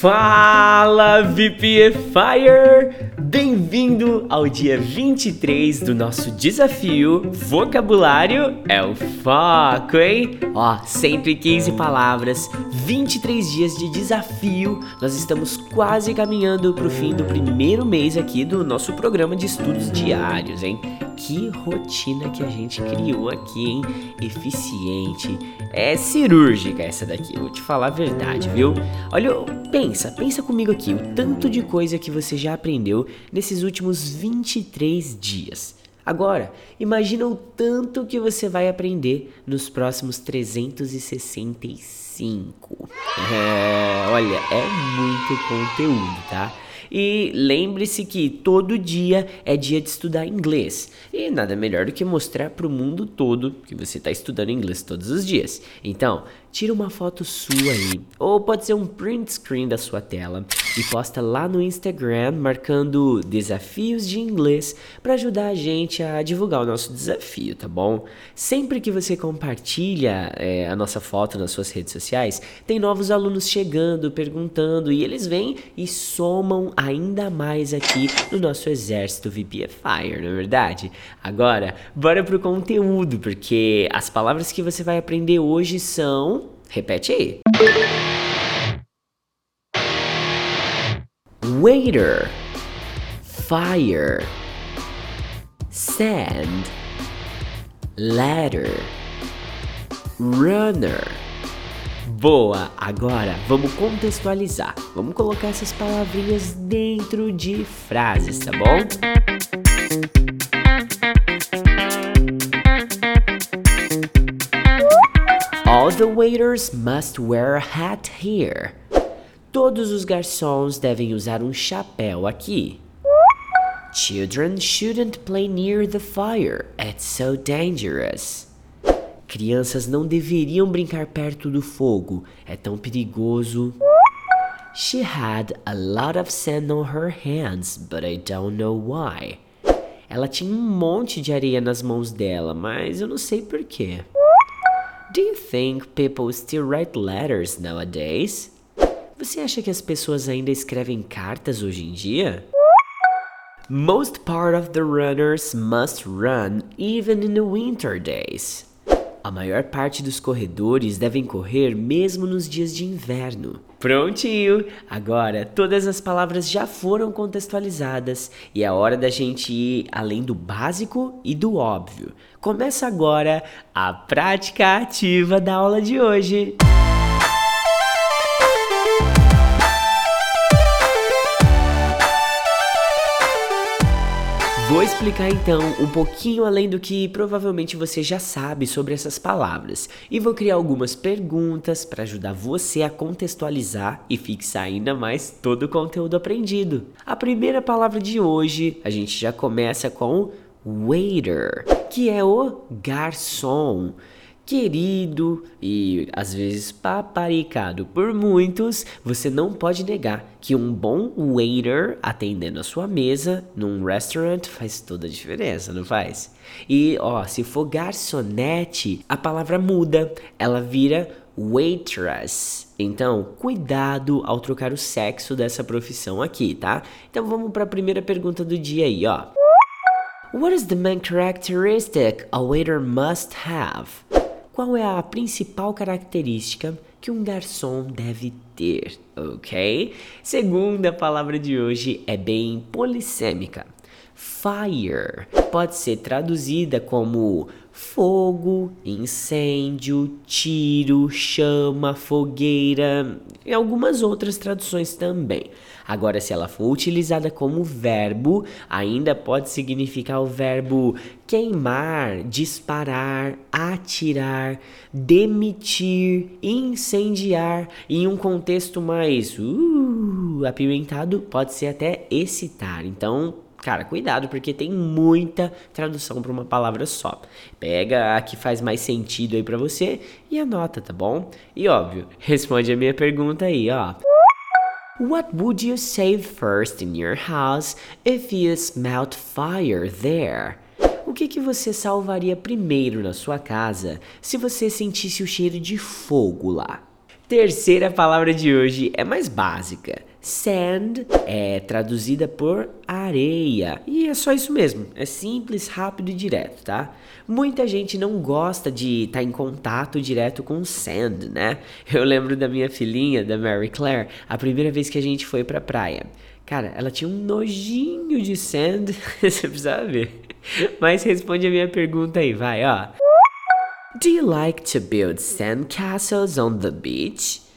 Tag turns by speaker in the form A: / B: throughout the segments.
A: Fala VPFire! Bem-vindo ao dia 23 do nosso desafio Vocabulário é o Foco, hein? Ó, 115 palavras, 23 dias de desafio. Nós estamos quase caminhando para o fim do primeiro mês aqui do nosso programa de estudos diários, hein? Que rotina que a gente criou aqui, hein? Eficiente. É cirúrgica essa daqui, vou te falar a verdade, viu? Olha, pensa, pensa comigo aqui, o tanto de coisa que você já aprendeu nesses últimos 23 dias. Agora, imagina o tanto que você vai aprender nos próximos 365. É, olha, é muito conteúdo, tá? E lembre-se que todo dia é dia de estudar inglês. E nada melhor do que mostrar para o mundo todo que você está estudando inglês todos os dias. Então, tira uma foto sua aí, ou pode ser um print screen da sua tela e posta lá no Instagram marcando desafios de inglês para ajudar a gente a divulgar o nosso desafio, tá bom? Sempre que você compartilha é, a nossa foto nas suas redes sociais, tem novos alunos chegando, perguntando e eles vêm e somam ainda mais aqui no nosso exército VPFire, não é verdade? Agora, bora pro conteúdo, porque as palavras que você vai aprender hoje são. Repete aí. Waiter, fire, sand, ladder, runner. Boa! Agora vamos contextualizar. Vamos colocar essas palavrinhas dentro de frases, tá bom? All the waiters must wear a hat here. Todos os garçons devem usar um chapéu aqui. Children shouldn't play near the fire. It's so dangerous. Crianças não deveriam brincar perto do fogo. É tão perigoso. She had a lot of sand on her hands, but I don't know why. Ela tinha um monte de areia nas mãos dela, mas eu não sei porquê. Do you think people still write letters nowadays? Você acha que as pessoas ainda escrevem cartas hoje em dia? Most part of the runners must run even in the winter days. A maior parte dos corredores devem correr mesmo nos dias de inverno. Prontinho! Agora todas as palavras já foram contextualizadas e é hora da gente ir além do básico e do óbvio. Começa agora a prática ativa da aula de hoje. Vou explicar então um pouquinho além do que provavelmente você já sabe sobre essas palavras e vou criar algumas perguntas para ajudar você a contextualizar e fixar ainda mais todo o conteúdo aprendido. A primeira palavra de hoje a gente já começa com waiter, que é o garçom querido e às vezes paparicado por muitos, você não pode negar que um bom waiter atendendo a sua mesa num restaurant faz toda a diferença, não faz? E ó, se for garçonete, a palavra muda, ela vira waitress. Então, cuidado ao trocar o sexo dessa profissão aqui, tá? Então vamos para a primeira pergunta do dia aí, ó. What is the main characteristic a waiter must have? Qual é a principal característica que um garçom deve ter, ok? Segunda palavra de hoje é bem polissêmica. Fire pode ser traduzida como fogo, incêndio, tiro, chama, fogueira e algumas outras traduções também. Agora, se ela for utilizada como verbo, ainda pode significar o verbo queimar, disparar, atirar, demitir, incendiar. Em um contexto mais uh, apimentado, pode ser até excitar. Então, Cara, cuidado, porque tem muita tradução para uma palavra só. Pega a que faz mais sentido aí para você e anota, tá bom? E óbvio, responde a minha pergunta aí, ó. What would you save first in your house if you smelt fire there? O que, que você salvaria primeiro na sua casa se você sentisse o cheiro de fogo lá? Terceira palavra de hoje é mais básica. Sand é traduzida por areia. E é só isso mesmo. É simples, rápido e direto, tá? Muita gente não gosta de estar tá em contato direto com sand, né? Eu lembro da minha filhinha, da Mary Claire, a primeira vez que a gente foi pra praia. Cara, ela tinha um nojinho de sand, você precisa ver. Mas responde a minha pergunta aí, vai, ó. Do you like to build sandcastles on the beach?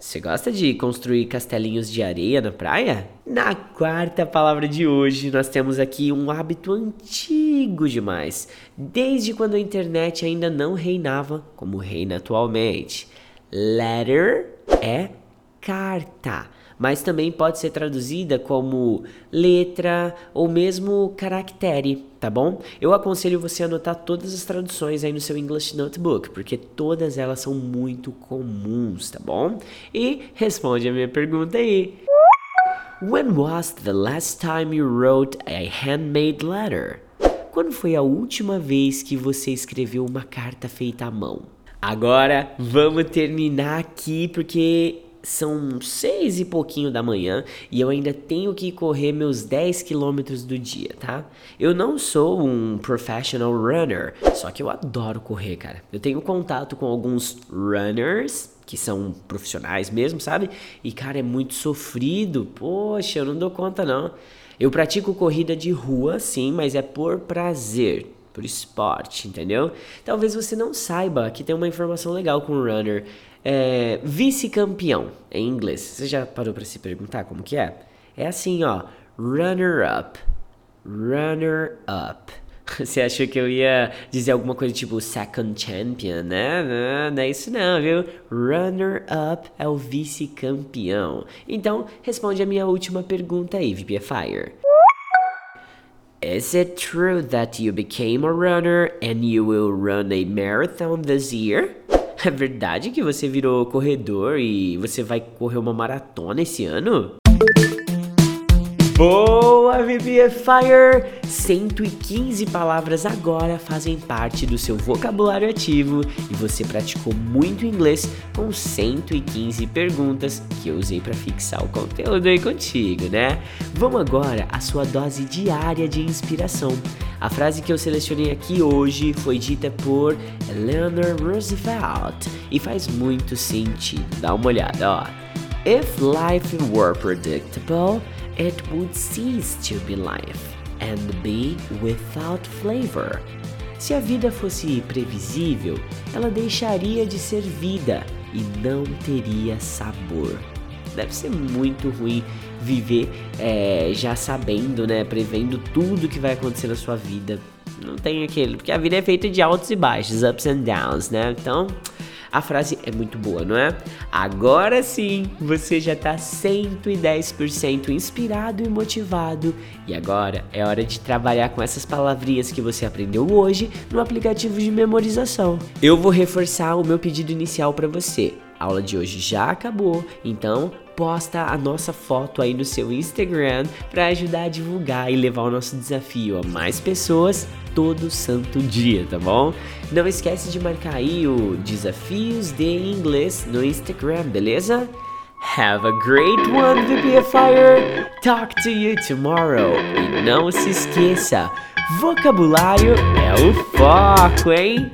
A: Você gosta de construir castelinhos de areia na praia? Na quarta palavra de hoje, nós temos aqui um hábito antigo demais, desde quando a internet ainda não reinava como reina atualmente. Letter é carta mas também pode ser traduzida como letra ou mesmo caractere, tá bom? Eu aconselho você a anotar todas as traduções aí no seu English Notebook, porque todas elas são muito comuns, tá bom? E responde a minha pergunta aí. When was the last time you wrote a handmade letter? Quando foi a última vez que você escreveu uma carta feita à mão? Agora vamos terminar aqui porque são seis e pouquinho da manhã e eu ainda tenho que correr meus 10 quilômetros do dia, tá? Eu não sou um professional runner, só que eu adoro correr, cara. Eu tenho contato com alguns runners que são profissionais mesmo, sabe? E cara, é muito sofrido. Poxa, eu não dou conta não. Eu pratico corrida de rua, sim, mas é por prazer por esporte, entendeu? Talvez você não saiba que tem uma informação legal com o runner. É, Vice-campeão em inglês. Você já parou para se perguntar como que é? É assim, ó. Runner-up. Runner-up. Você achou que eu ia dizer alguma coisa tipo second champion, né? Não, não é isso não, viu? Runner-up é o vice-campeão. Então, responde a minha última pergunta aí, VPFire. Is it true that you became a runner and you will run a marathon this year? É verdade que você virou corredor e você vai correr uma maratona esse ano? Boa, VBFire! 115 palavras agora fazem parte do seu vocabulário ativo e você praticou muito inglês com 115 perguntas que eu usei para fixar o conteúdo aí contigo, né? Vamos agora à sua dose diária de inspiração. A frase que eu selecionei aqui hoje foi dita por Eleanor Roosevelt e faz muito sentido. Dá uma olhada, ó. If life were predictable, it would cease to be life and be without flavor. Se a vida fosse previsível, ela deixaria de ser vida e não teria sabor. Deve ser muito ruim viver é, já sabendo, né, prevendo tudo que vai acontecer na sua vida. Não tem aquele, porque a vida é feita de altos e baixos, ups and downs, né? Então, a frase é muito boa, não é? Agora sim, você já está 110% inspirado e motivado. E agora é hora de trabalhar com essas palavrinhas que você aprendeu hoje no aplicativo de memorização. Eu vou reforçar o meu pedido inicial para você. A aula de hoje já acabou, então posta a nossa foto aí no seu Instagram para ajudar a divulgar e levar o nosso desafio a mais pessoas todo santo dia, tá bom? Não esquece de marcar aí o Desafios de Inglês no Instagram, beleza? Have a great one, VPFire! Talk to you tomorrow! E não se esqueça, vocabulário é o foco, hein?